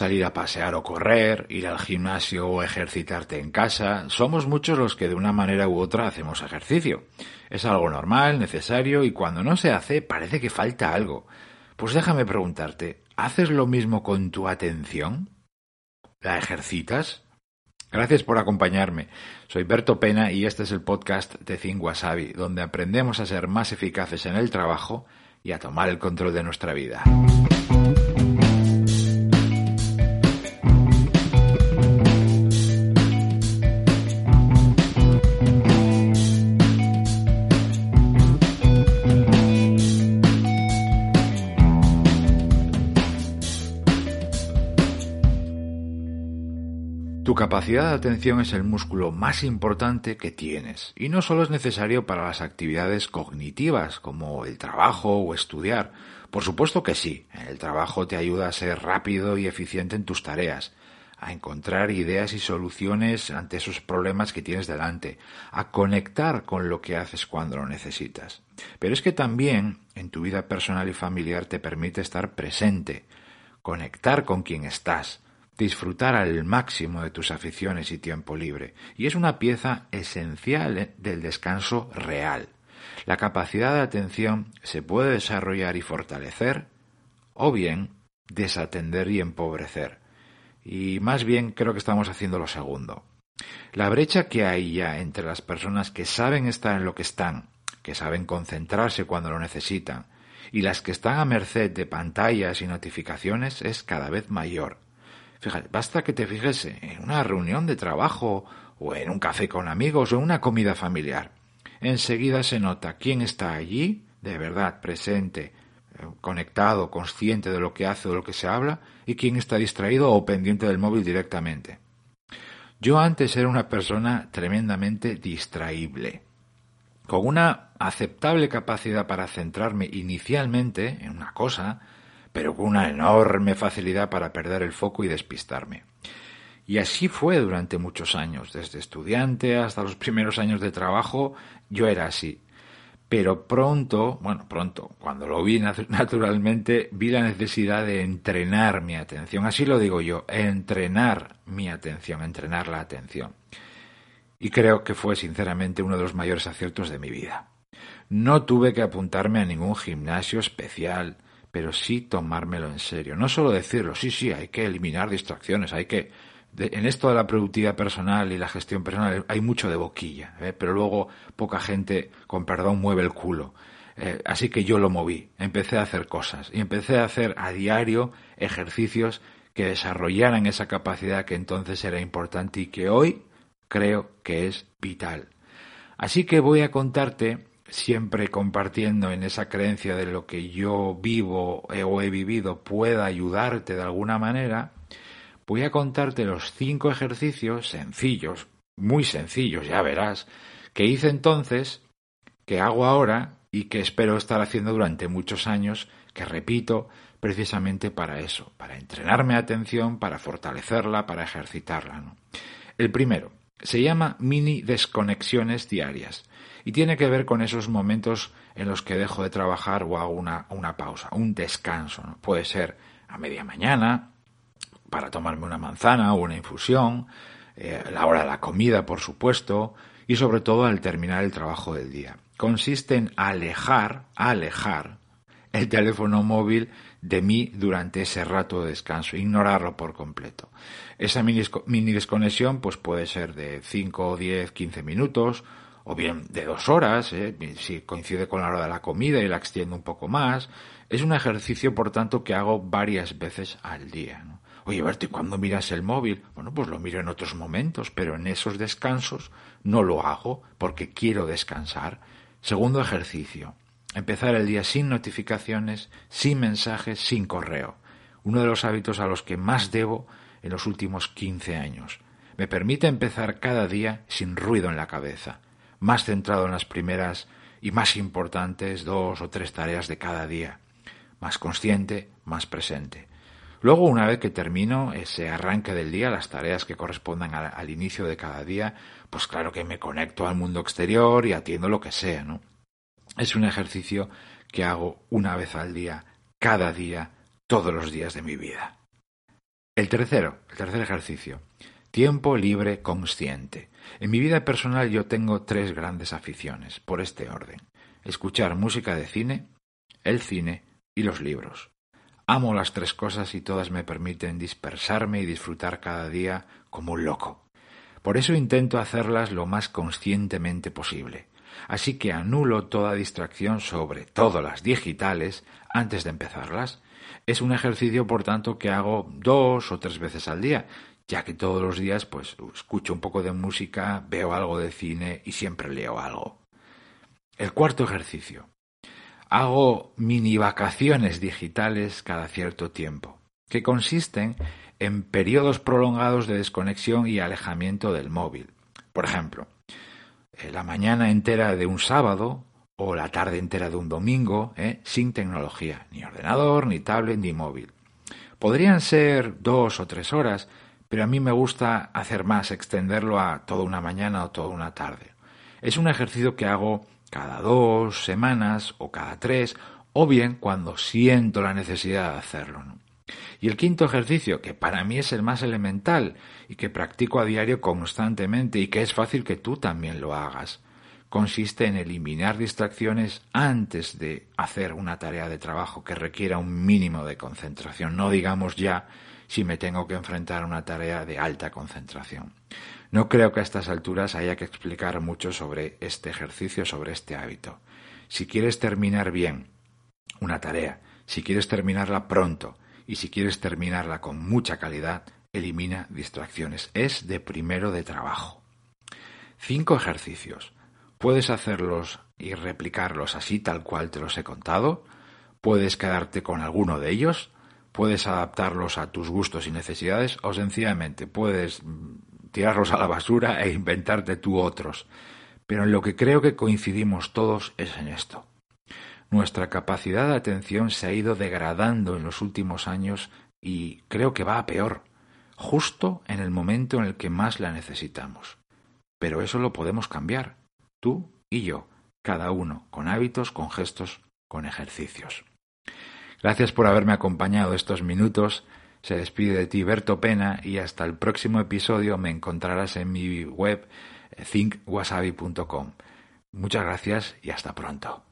salir a pasear o correr, ir al gimnasio o ejercitarte en casa. Somos muchos los que de una manera u otra hacemos ejercicio. Es algo normal, necesario y cuando no se hace parece que falta algo. Pues déjame preguntarte, ¿haces lo mismo con tu atención? ¿La ejercitas? Gracias por acompañarme. Soy Berto Pena y este es el podcast de Think donde aprendemos a ser más eficaces en el trabajo y a tomar el control de nuestra vida. Tu capacidad de atención es el músculo más importante que tienes y no solo es necesario para las actividades cognitivas como el trabajo o estudiar. Por supuesto que sí, el trabajo te ayuda a ser rápido y eficiente en tus tareas, a encontrar ideas y soluciones ante esos problemas que tienes delante, a conectar con lo que haces cuando lo necesitas. Pero es que también en tu vida personal y familiar te permite estar presente, conectar con quien estás, disfrutar al máximo de tus aficiones y tiempo libre, y es una pieza esencial del descanso real. La capacidad de atención se puede desarrollar y fortalecer, o bien desatender y empobrecer. Y más bien creo que estamos haciendo lo segundo. La brecha que hay ya entre las personas que saben estar en lo que están, que saben concentrarse cuando lo necesitan, y las que están a merced de pantallas y notificaciones es cada vez mayor. Fíjate, basta que te fijes en una reunión de trabajo o en un café con amigos o en una comida familiar. Enseguida se nota quién está allí, de verdad, presente, eh, conectado, consciente de lo que hace o de lo que se habla, y quién está distraído o pendiente del móvil directamente. Yo antes era una persona tremendamente distraíble, con una aceptable capacidad para centrarme inicialmente en una cosa, pero con una enorme facilidad para perder el foco y despistarme. Y así fue durante muchos años, desde estudiante hasta los primeros años de trabajo, yo era así. Pero pronto, bueno, pronto, cuando lo vi naturalmente, vi la necesidad de entrenar mi atención. Así lo digo yo, entrenar mi atención, entrenar la atención. Y creo que fue sinceramente uno de los mayores aciertos de mi vida. No tuve que apuntarme a ningún gimnasio especial, pero sí tomármelo en serio. No solo decirlo, sí, sí, hay que eliminar distracciones, hay que... en esto de la productividad personal y la gestión personal hay mucho de boquilla, ¿eh? pero luego poca gente, con perdón, mueve el culo. Eh, así que yo lo moví, empecé a hacer cosas y empecé a hacer a diario ejercicios que desarrollaran esa capacidad que entonces era importante y que hoy creo que es vital. Así que voy a contarte siempre compartiendo en esa creencia de lo que yo vivo o he vivido pueda ayudarte de alguna manera, voy a contarte los cinco ejercicios sencillos, muy sencillos, ya verás, que hice entonces, que hago ahora y que espero estar haciendo durante muchos años, que repito precisamente para eso, para entrenarme atención, para fortalecerla, para ejercitarla. El primero se llama mini desconexiones diarias y tiene que ver con esos momentos en los que dejo de trabajar o hago una, una pausa, un descanso. Puede ser a media mañana, para tomarme una manzana o una infusión, eh, la hora de la comida, por supuesto, y sobre todo al terminar el trabajo del día. Consiste en alejar, alejar el teléfono móvil de mí durante ese rato de descanso, ignorarlo por completo. Esa mini, desconexión pues puede ser de 5, 10, 15 minutos o bien de dos horas, ¿eh? si coincide con la hora de la comida y la extiendo un poco más. Es un ejercicio, por tanto, que hago varias veces al día. Oye, Berto, ¿y cuándo miras el móvil? Bueno, pues lo miro en otros momentos, pero en esos descansos no lo hago porque quiero descansar. Segundo ejercicio, empezar el día sin notificaciones, sin mensajes, sin correo. Uno de los hábitos a los que más debo en los últimos 15 años. Me permite empezar cada día sin ruido en la cabeza más centrado en las primeras y más importantes dos o tres tareas de cada día, más consciente, más presente. Luego, una vez que termino ese arranque del día, las tareas que correspondan al, inicio de cada día, pues claro que me conecto al mundo exterior y atiendo lo que sea, ¿no? Es un ejercicio que hago una vez al día, cada día, todos los días de mi vida. El tercero, el tercer ejercicio. Tiempo libre consciente. En mi vida personal yo tengo tres grandes aficiones, por este orden. Escuchar música de cine, el cine y los libros. Amo las tres cosas y todas me permiten dispersarme y disfrutar cada día como un loco. Por eso intento hacerlas lo más conscientemente posible. Así que anulo toda distracción, sobre todo las digitales, antes de empezarlas. Es un ejercicio, por tanto, que hago dos o tres veces al día, ya que todos los días pues escucho un poco de música, veo algo de cine y siempre leo algo. El cuarto ejercicio. Hago mini vacaciones digitales cada cierto tiempo, que consisten en periodos prolongados de desconexión y alejamiento del móvil. Por ejemplo, la mañana entera de un sábado o la tarde entera de un domingo, ¿eh? sin tecnología, ni ordenador, ni tablet, ni móvil. Podrían ser dos o tres horas, pero a mí me gusta hacer más, extenderlo a toda una mañana o toda una tarde. Es un ejercicio que hago cada dos semanas o cada tres, o bien cuando siento la necesidad de hacerlo. Y el quinto ejercicio, que para mí es el más elemental y que practico a diario constantemente y que es fácil que tú también lo hagas, consiste en eliminar distracciones antes de hacer una tarea de trabajo que requiera un mínimo de concentración, no digamos ya si me tengo que enfrentar a una tarea de alta concentración. No creo que a estas alturas haya que explicar mucho sobre este ejercicio, sobre este hábito. Si quieres terminar bien una tarea, si quieres terminarla pronto y si quieres terminarla con mucha calidad, elimina distracciones. Es de primero de trabajo. Cinco ejercicios. Puedes hacerlos y replicarlos así tal cual te los he contado. Puedes quedarte con alguno de ellos. Puedes adaptarlos a tus gustos y necesidades o sencillamente puedes mm, tirarlos a la basura e inventarte tú otros. Pero en lo que creo que coincidimos todos es en esto. Nuestra capacidad de atención se ha ido degradando en los últimos años y creo que va a peor, justo en el momento en el que más la necesitamos. Pero eso lo podemos cambiar tú y yo, cada uno, con hábitos, con gestos, con ejercicios. Gracias por haberme acompañado estos minutos. Se despide de ti Berto Pena y hasta el próximo episodio me encontrarás en mi web thinkwasabi.com. Muchas gracias y hasta pronto.